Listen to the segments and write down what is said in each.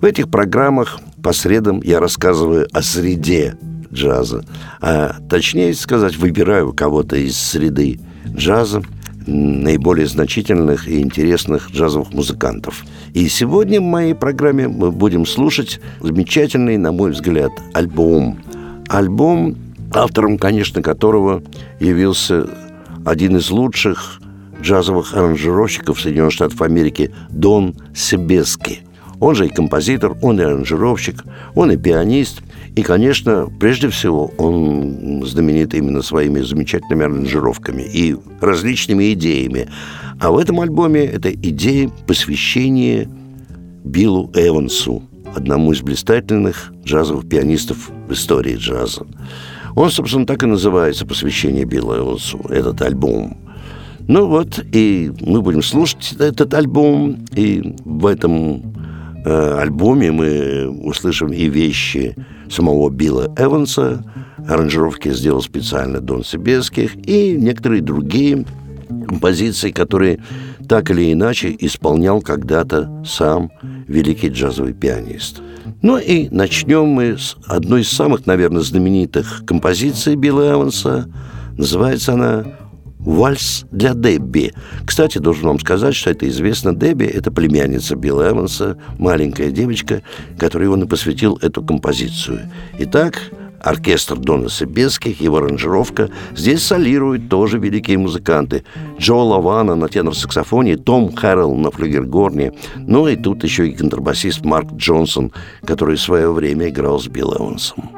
В этих программах по средам я рассказываю о среде джаза. А точнее сказать, выбираю кого-то из среды джаза, наиболее значительных и интересных джазовых музыкантов. И сегодня в моей программе мы будем слушать замечательный, на мой взгляд, альбом. Альбом, автором, конечно, которого явился один из лучших джазовых аранжировщиков Соединенных Штатов Америки Дон Себески. Он же и композитор, он и аранжировщик, он и пианист. И, конечно, прежде всего, он знаменит именно своими замечательными аранжировками и различными идеями. А в этом альбоме это идея посвящения Биллу Эвансу, одному из блистательных джазовых пианистов в истории джаза. Он, собственно, так и называется «Посвящение Билла Эвансу», этот альбом. Ну вот, и мы будем слушать этот альбом, и в этом альбоме мы услышим и вещи самого Билла Эванса, аранжировки сделал специально Дон Себеских, и некоторые другие композиции, которые так или иначе исполнял когда-то сам великий джазовый пианист. Ну и начнем мы с одной из самых, наверное, знаменитых композиций Билла Эванса. Называется она «Вальс для Дебби». Кстати, должен вам сказать, что это известно. Дебби – это племянница Билла Эванса, маленькая девочка, которой он и посвятил эту композицию. Итак, оркестр Дона Себеских, его аранжировка. Здесь солируют тоже великие музыканты. Джо Лавана на тенор-саксофоне, Том Хэррелл на флюгергорне. Ну и тут еще и контрабасист Марк Джонсон, который в свое время играл с Билл Эвансом.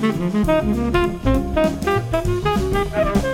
Thank you.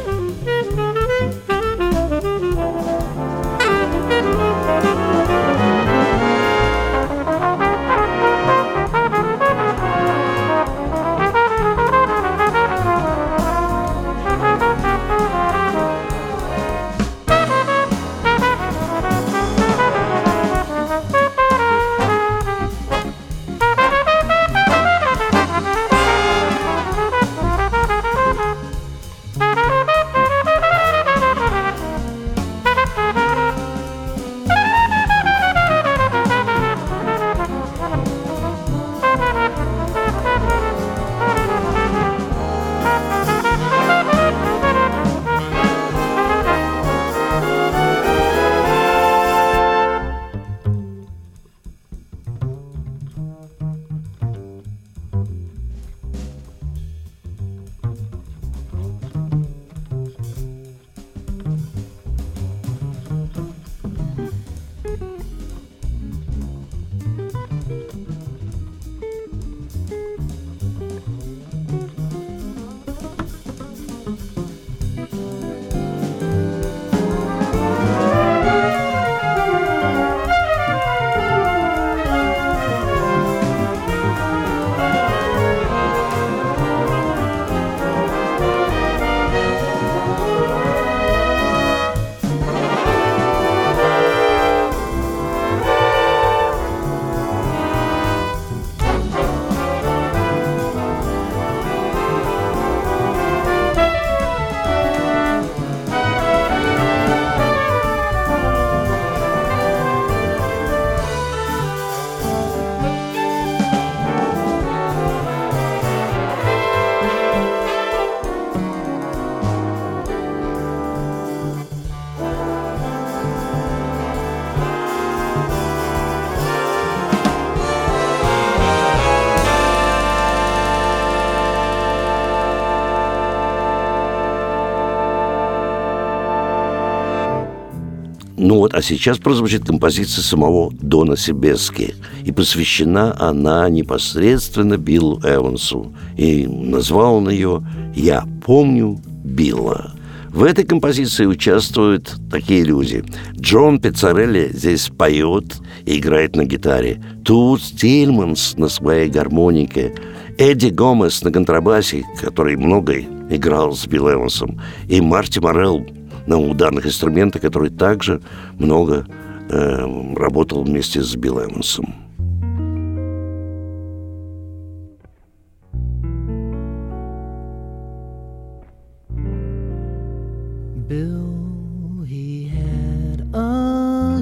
А сейчас прозвучит композиция самого Дона Себески. И посвящена она непосредственно Биллу Эвансу. И назвал он ее «Я помню Билла». В этой композиции участвуют такие люди. Джон Пиццарелли здесь поет и играет на гитаре. Тут Стильманс на своей гармонике. Эдди Гомес на контрабасе, который много играл с Билл Эвансом. И Марти Морелл на ударных инструментах, который также много э, работал вместе с Билл Эвансом.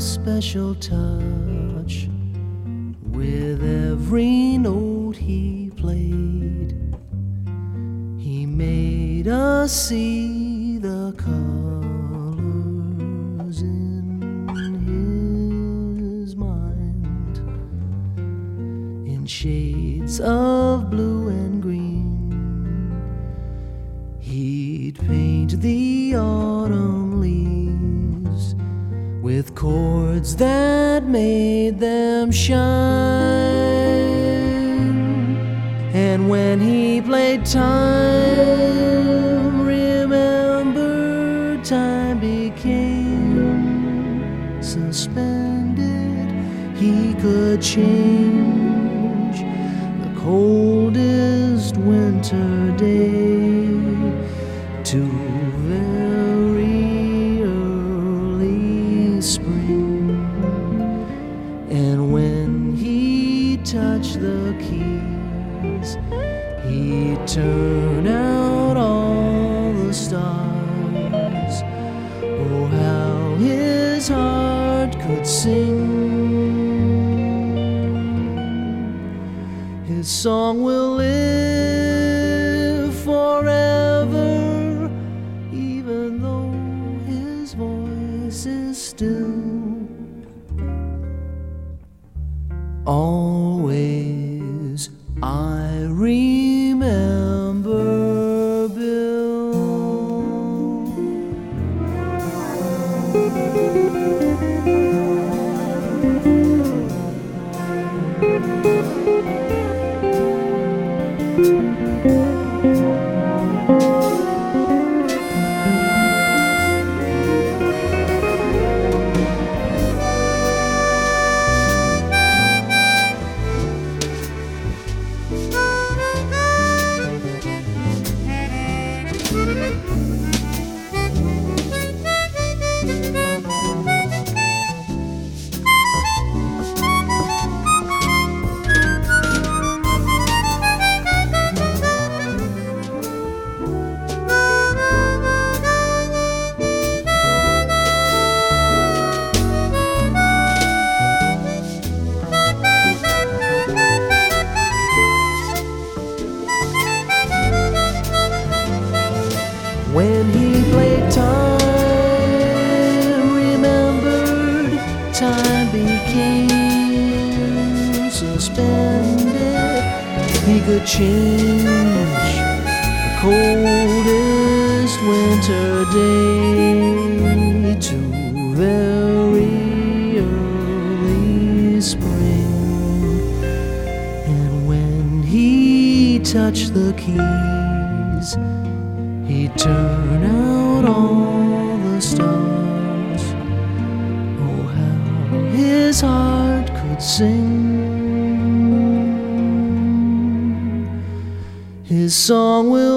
Special touch with every note he played. He made us see with chords that made them shine. And when he played time, remember, time became suspended. He could change he touched the keys, He'd turn out all the stars. Oh, how his heart could sing. His song will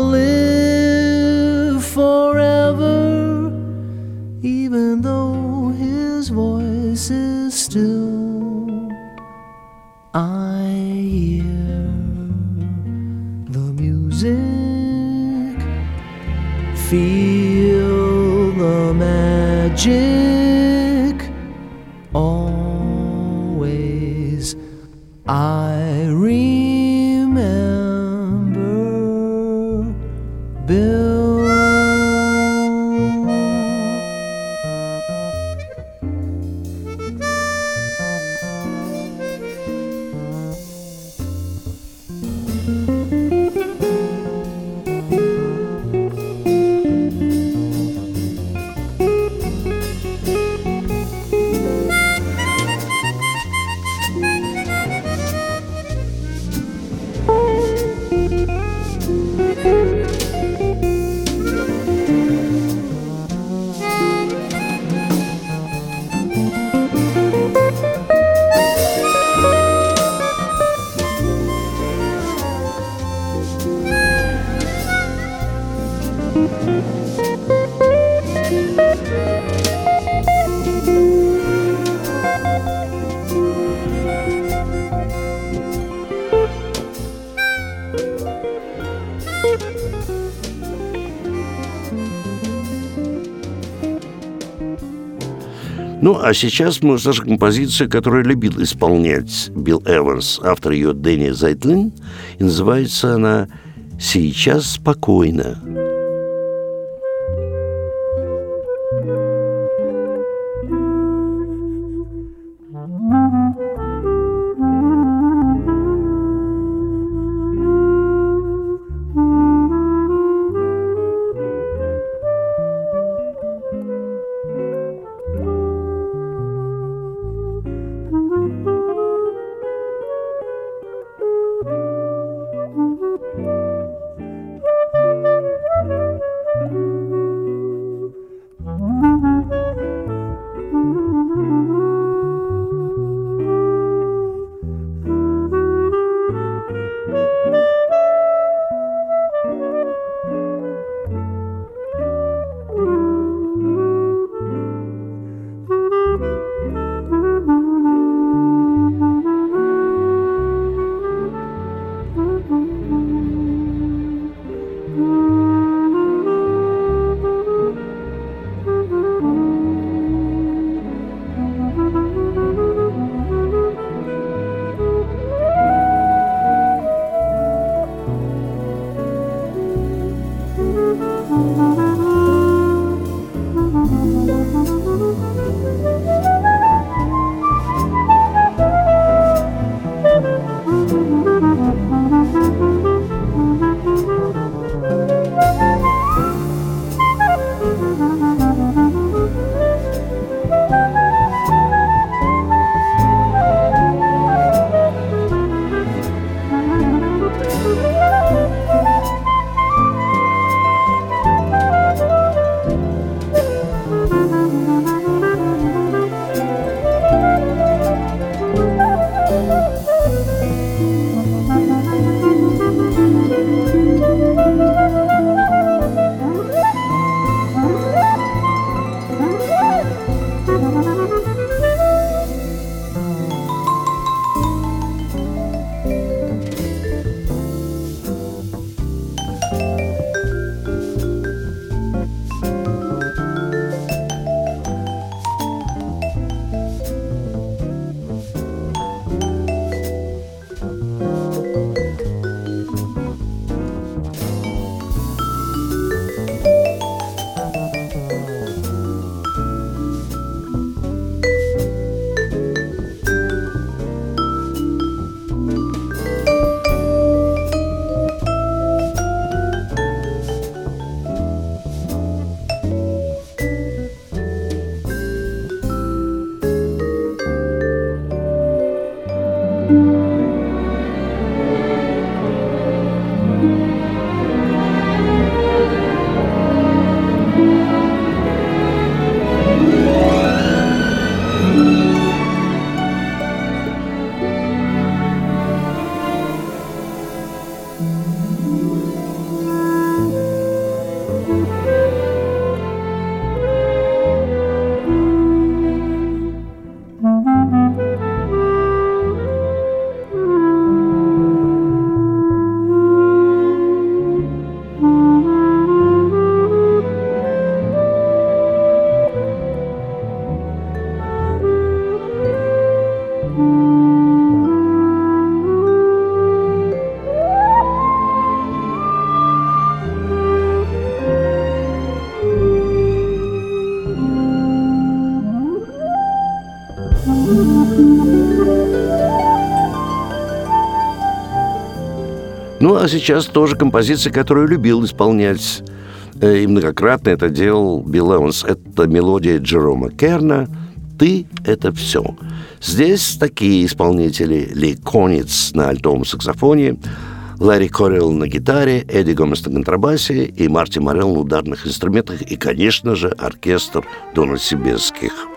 а сейчас мы услышим композицию, которую любил исполнять Билл Эванс, автор ее Дэнни Зайтлин, и называется она «Сейчас спокойно». Ну, а сейчас тоже композиция, которую любил исполнять э, и многократно это делал Билл Эванс. Это мелодия Джерома Керна «Ты – это все». Здесь такие исполнители Ли Конец на альтовом саксофоне, Ларри Коррелл на гитаре, Эдди Гомес на контрабасе и Марти Морел на ударных инструментах и, конечно же, оркестр Дона Сибесских –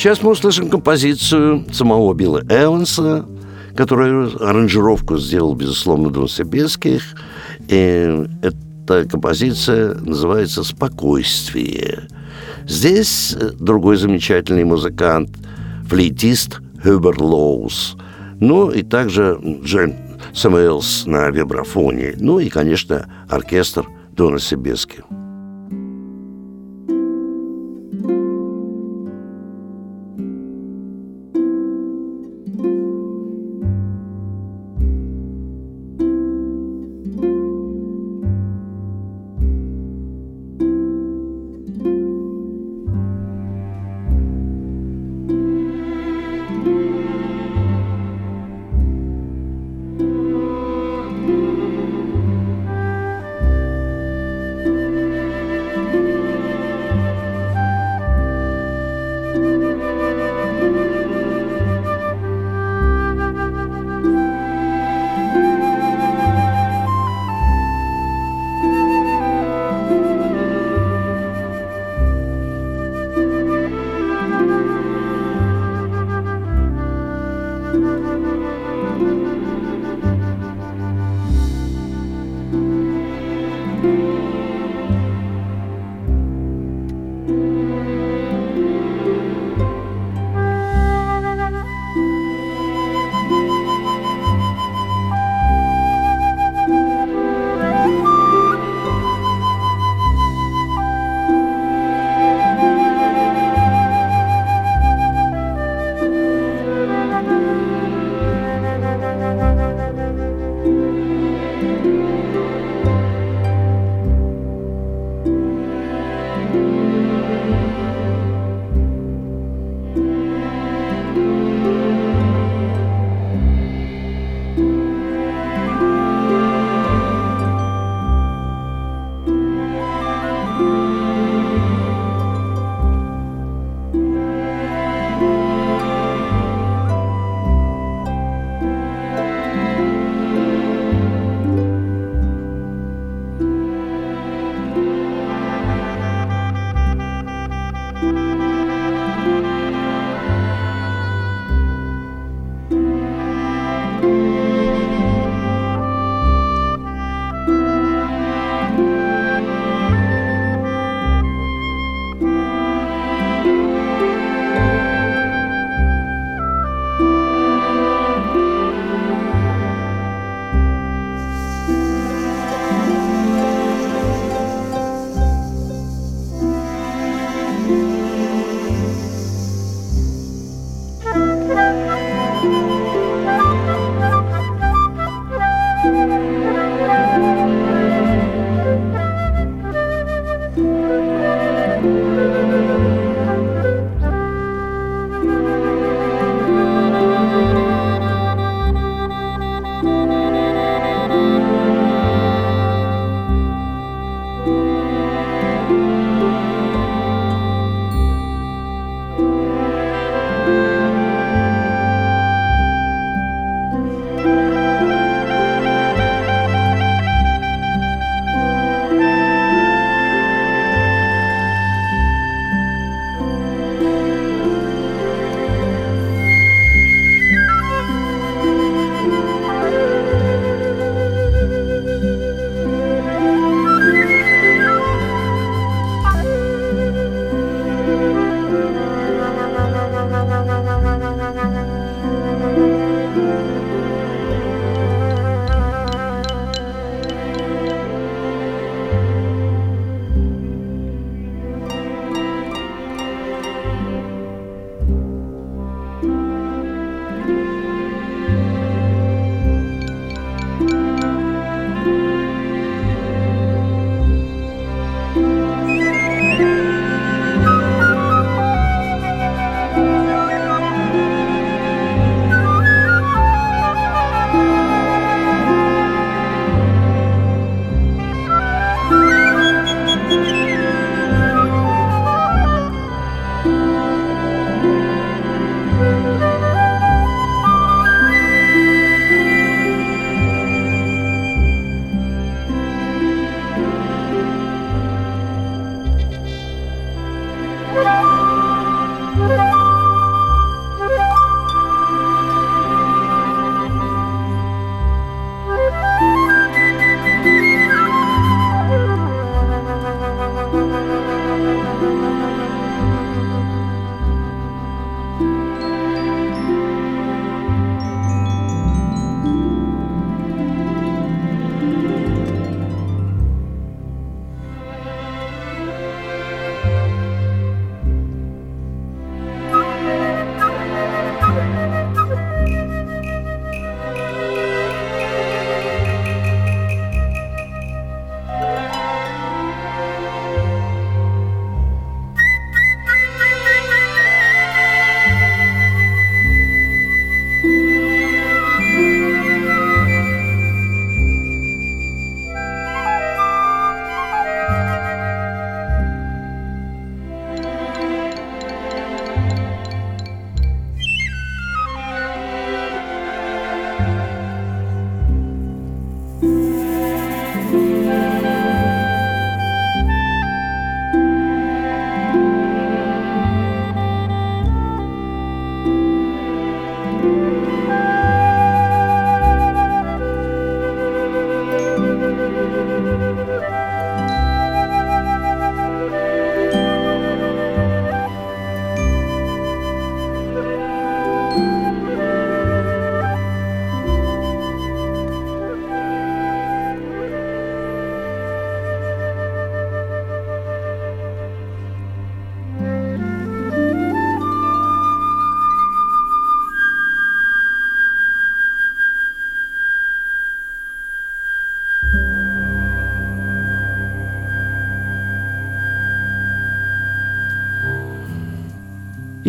Сейчас мы услышим композицию самого Билла Эванса, которую аранжировку сделал, безусловно, Дон Себеских. И эта композиция называется «Спокойствие». Здесь другой замечательный музыкант, флейтист Хюбер Лоус. Ну и также Джен Самуэлс на вибрафоне. Ну и, конечно, оркестр Дона Себески.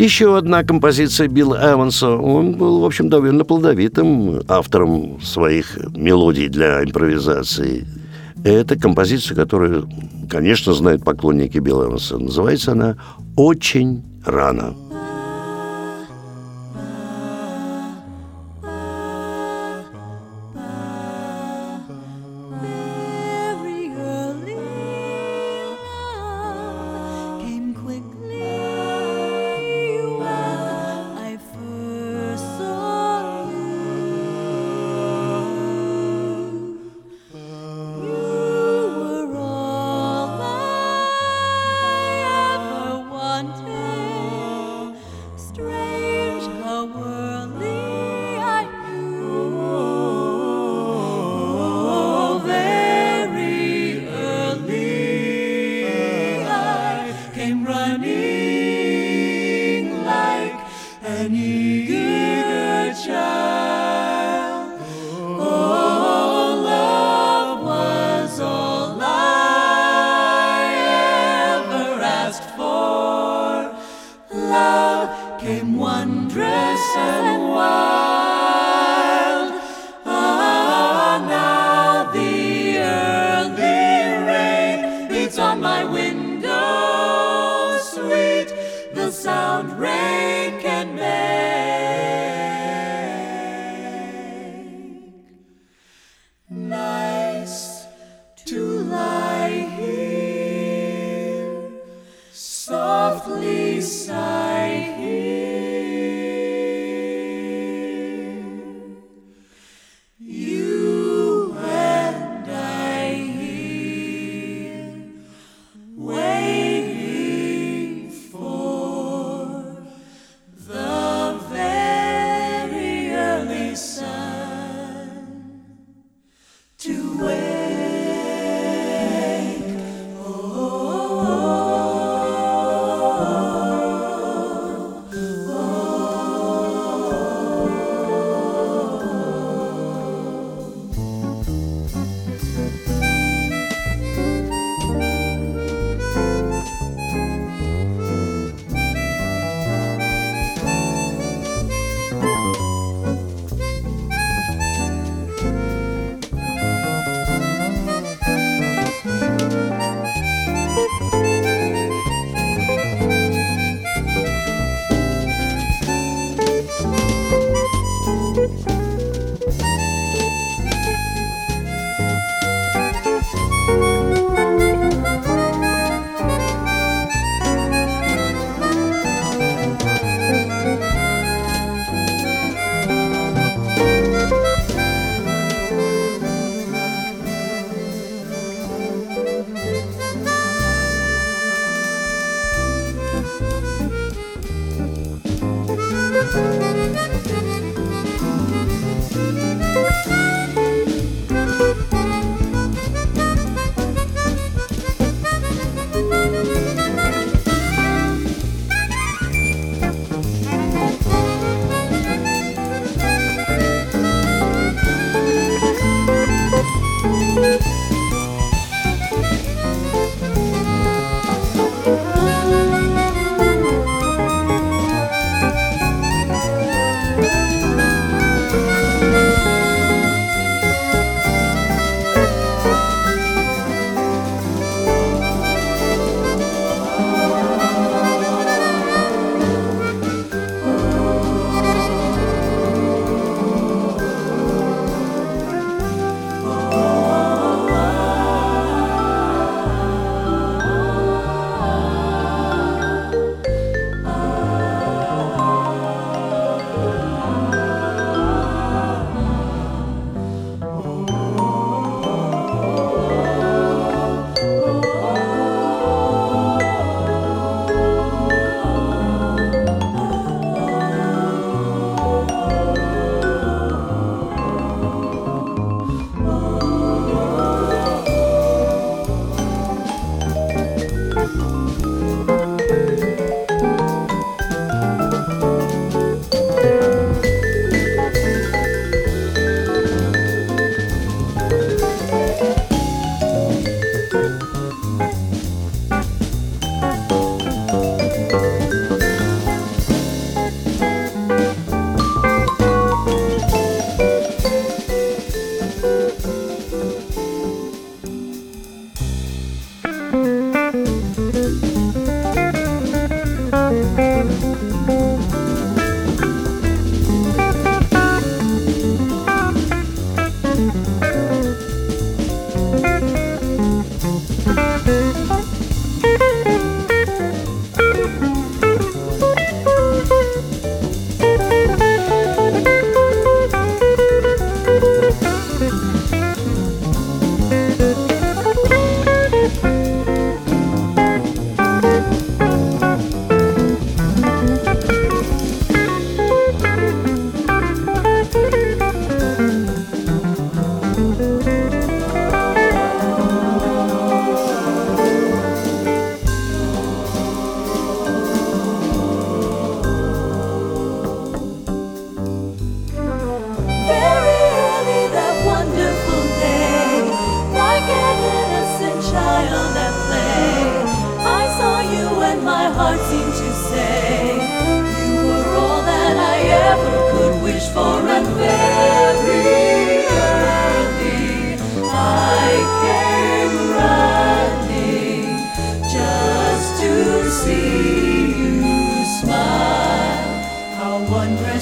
Еще одна композиция Билла Эванса. Он был, в общем, довольно плодовитым автором своих мелодий для импровизации. Это композиция, которую, конечно, знают поклонники Билла Эванса. Называется она «Очень рано».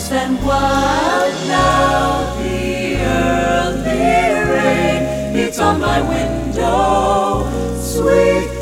tempest and wild now the early rain beats on my window sweet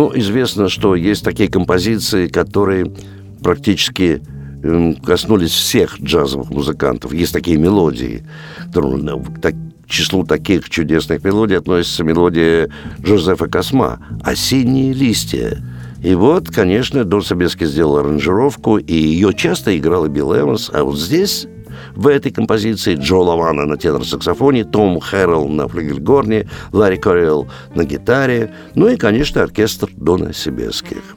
Ну, известно, что есть такие композиции, которые практически эм, коснулись всех джазовых музыкантов. Есть такие мелодии. К числу таких чудесных мелодий относится мелодия Джозефа Косма «Осенние листья». И вот, конечно, Дон Собески сделал аранжировку, и ее часто играл и Билл Эванс, а вот здесь в этой композиции Джо Лавана на тенор-саксофоне, Том Хэррелл на флигельгорне, Ларри Коррелл на гитаре, ну и, конечно, оркестр Дона Сибеских.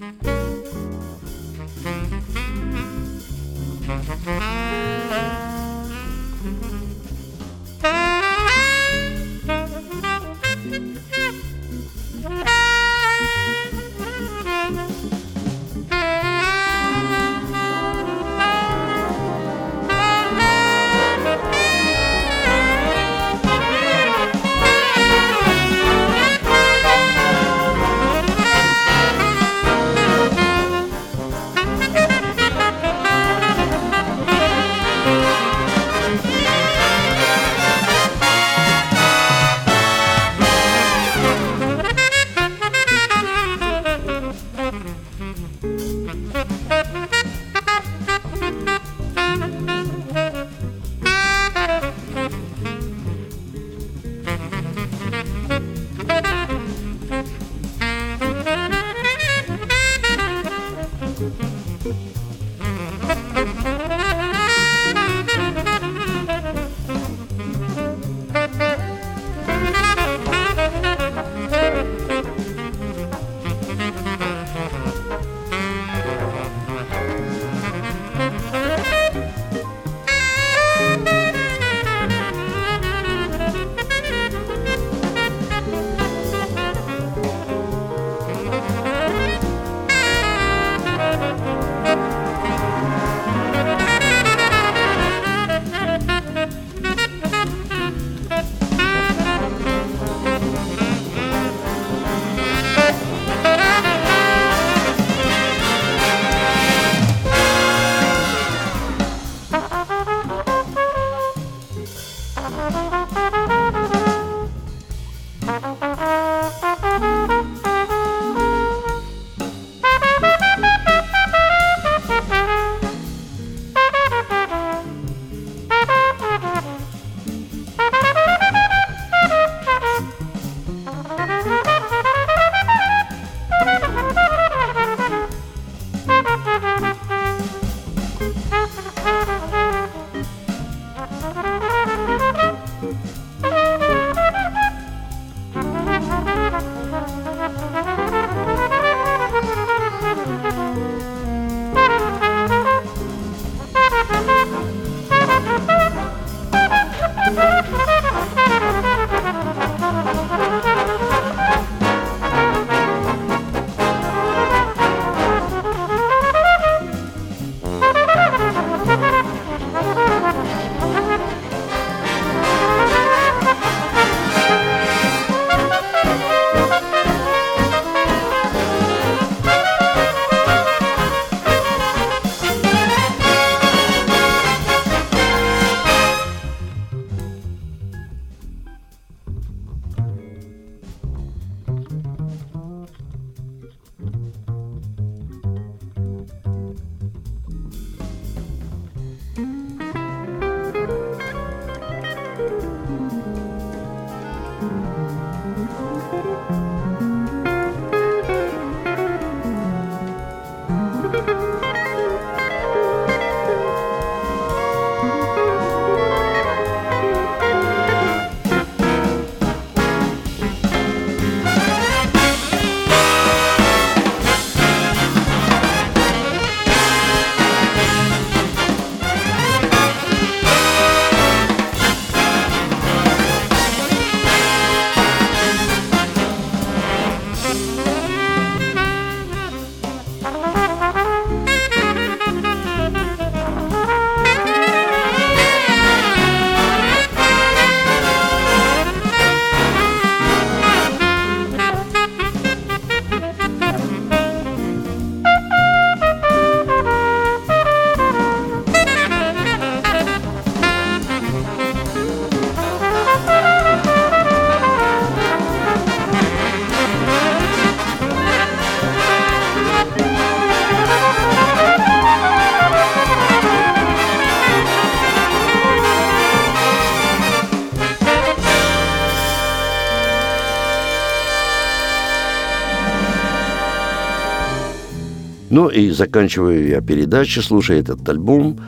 Ну и заканчиваю я передачу, слушая этот альбом,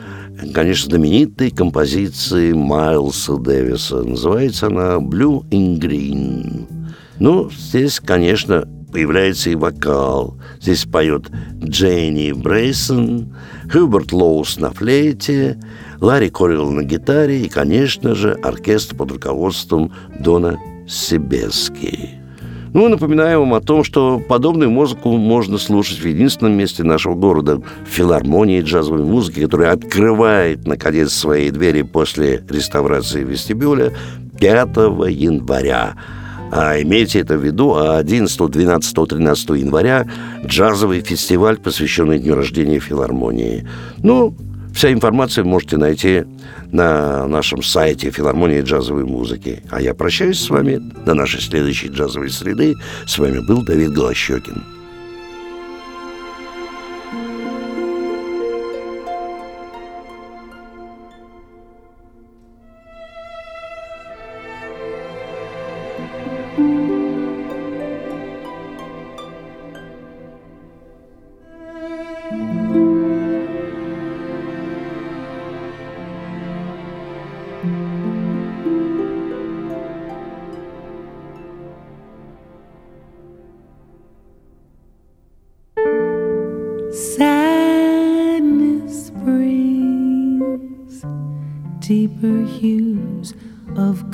конечно, знаменитой композиции Майлса Дэвиса. Называется она «Blue in Green». Ну, здесь, конечно, появляется и вокал. Здесь поет Дженни Брейсон, Хьюберт Лоус на флейте, Ларри Корилл на гитаре и, конечно же, оркестр под руководством Дона Себески. Ну, напоминаю вам о том, что подобную музыку можно слушать в единственном месте нашего города, филармонии джазовой музыки, которая открывает, наконец, свои двери после реставрации вестибюля 5 января. А имейте это в виду, 11, 12, 13 января джазовый фестиваль, посвященный дню рождения филармонии. Ну, вся информация можете найти на нашем сайте филармонии джазовой музыки. А я прощаюсь с вами до нашей следующей джазовой среды. С вами был Давид Голощекин. Deeper hues of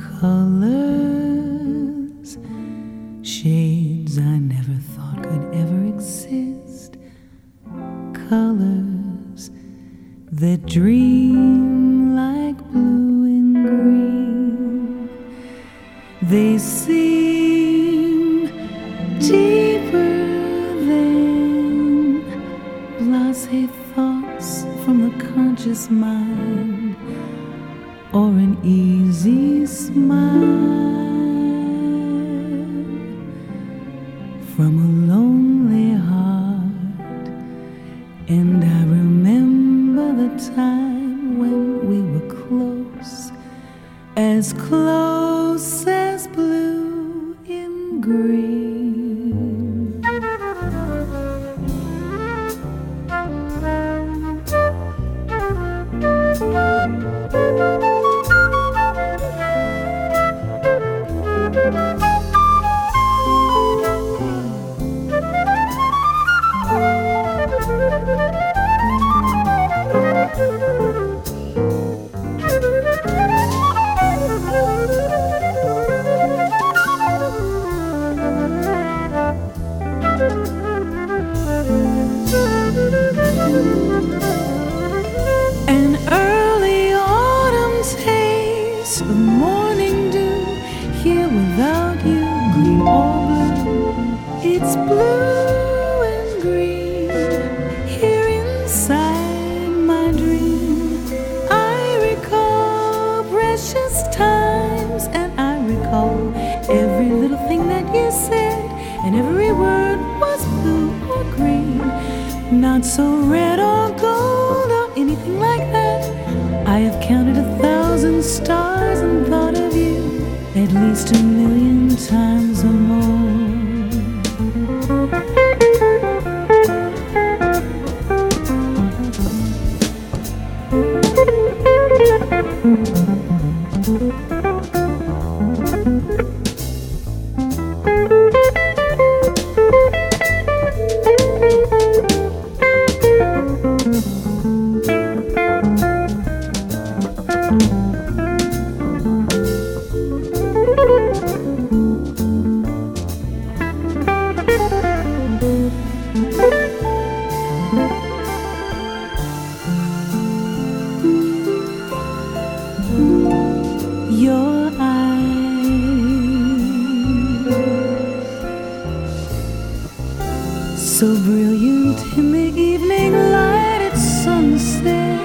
so brilliant in the evening light at sunset.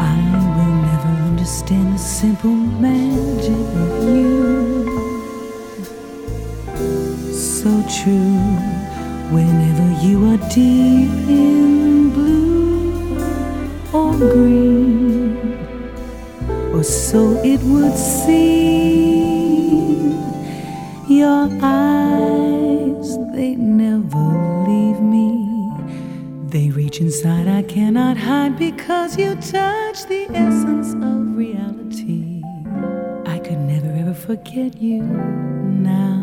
I will never understand the simple magic of you. So true, whenever you are deep in blue or green or so it would seem. Your eyes Inside, I cannot hide because you touch the essence of reality. I could never ever forget you now.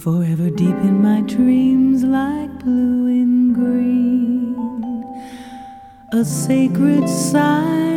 Forever deep in my dreams, like blue and green. A sacred sign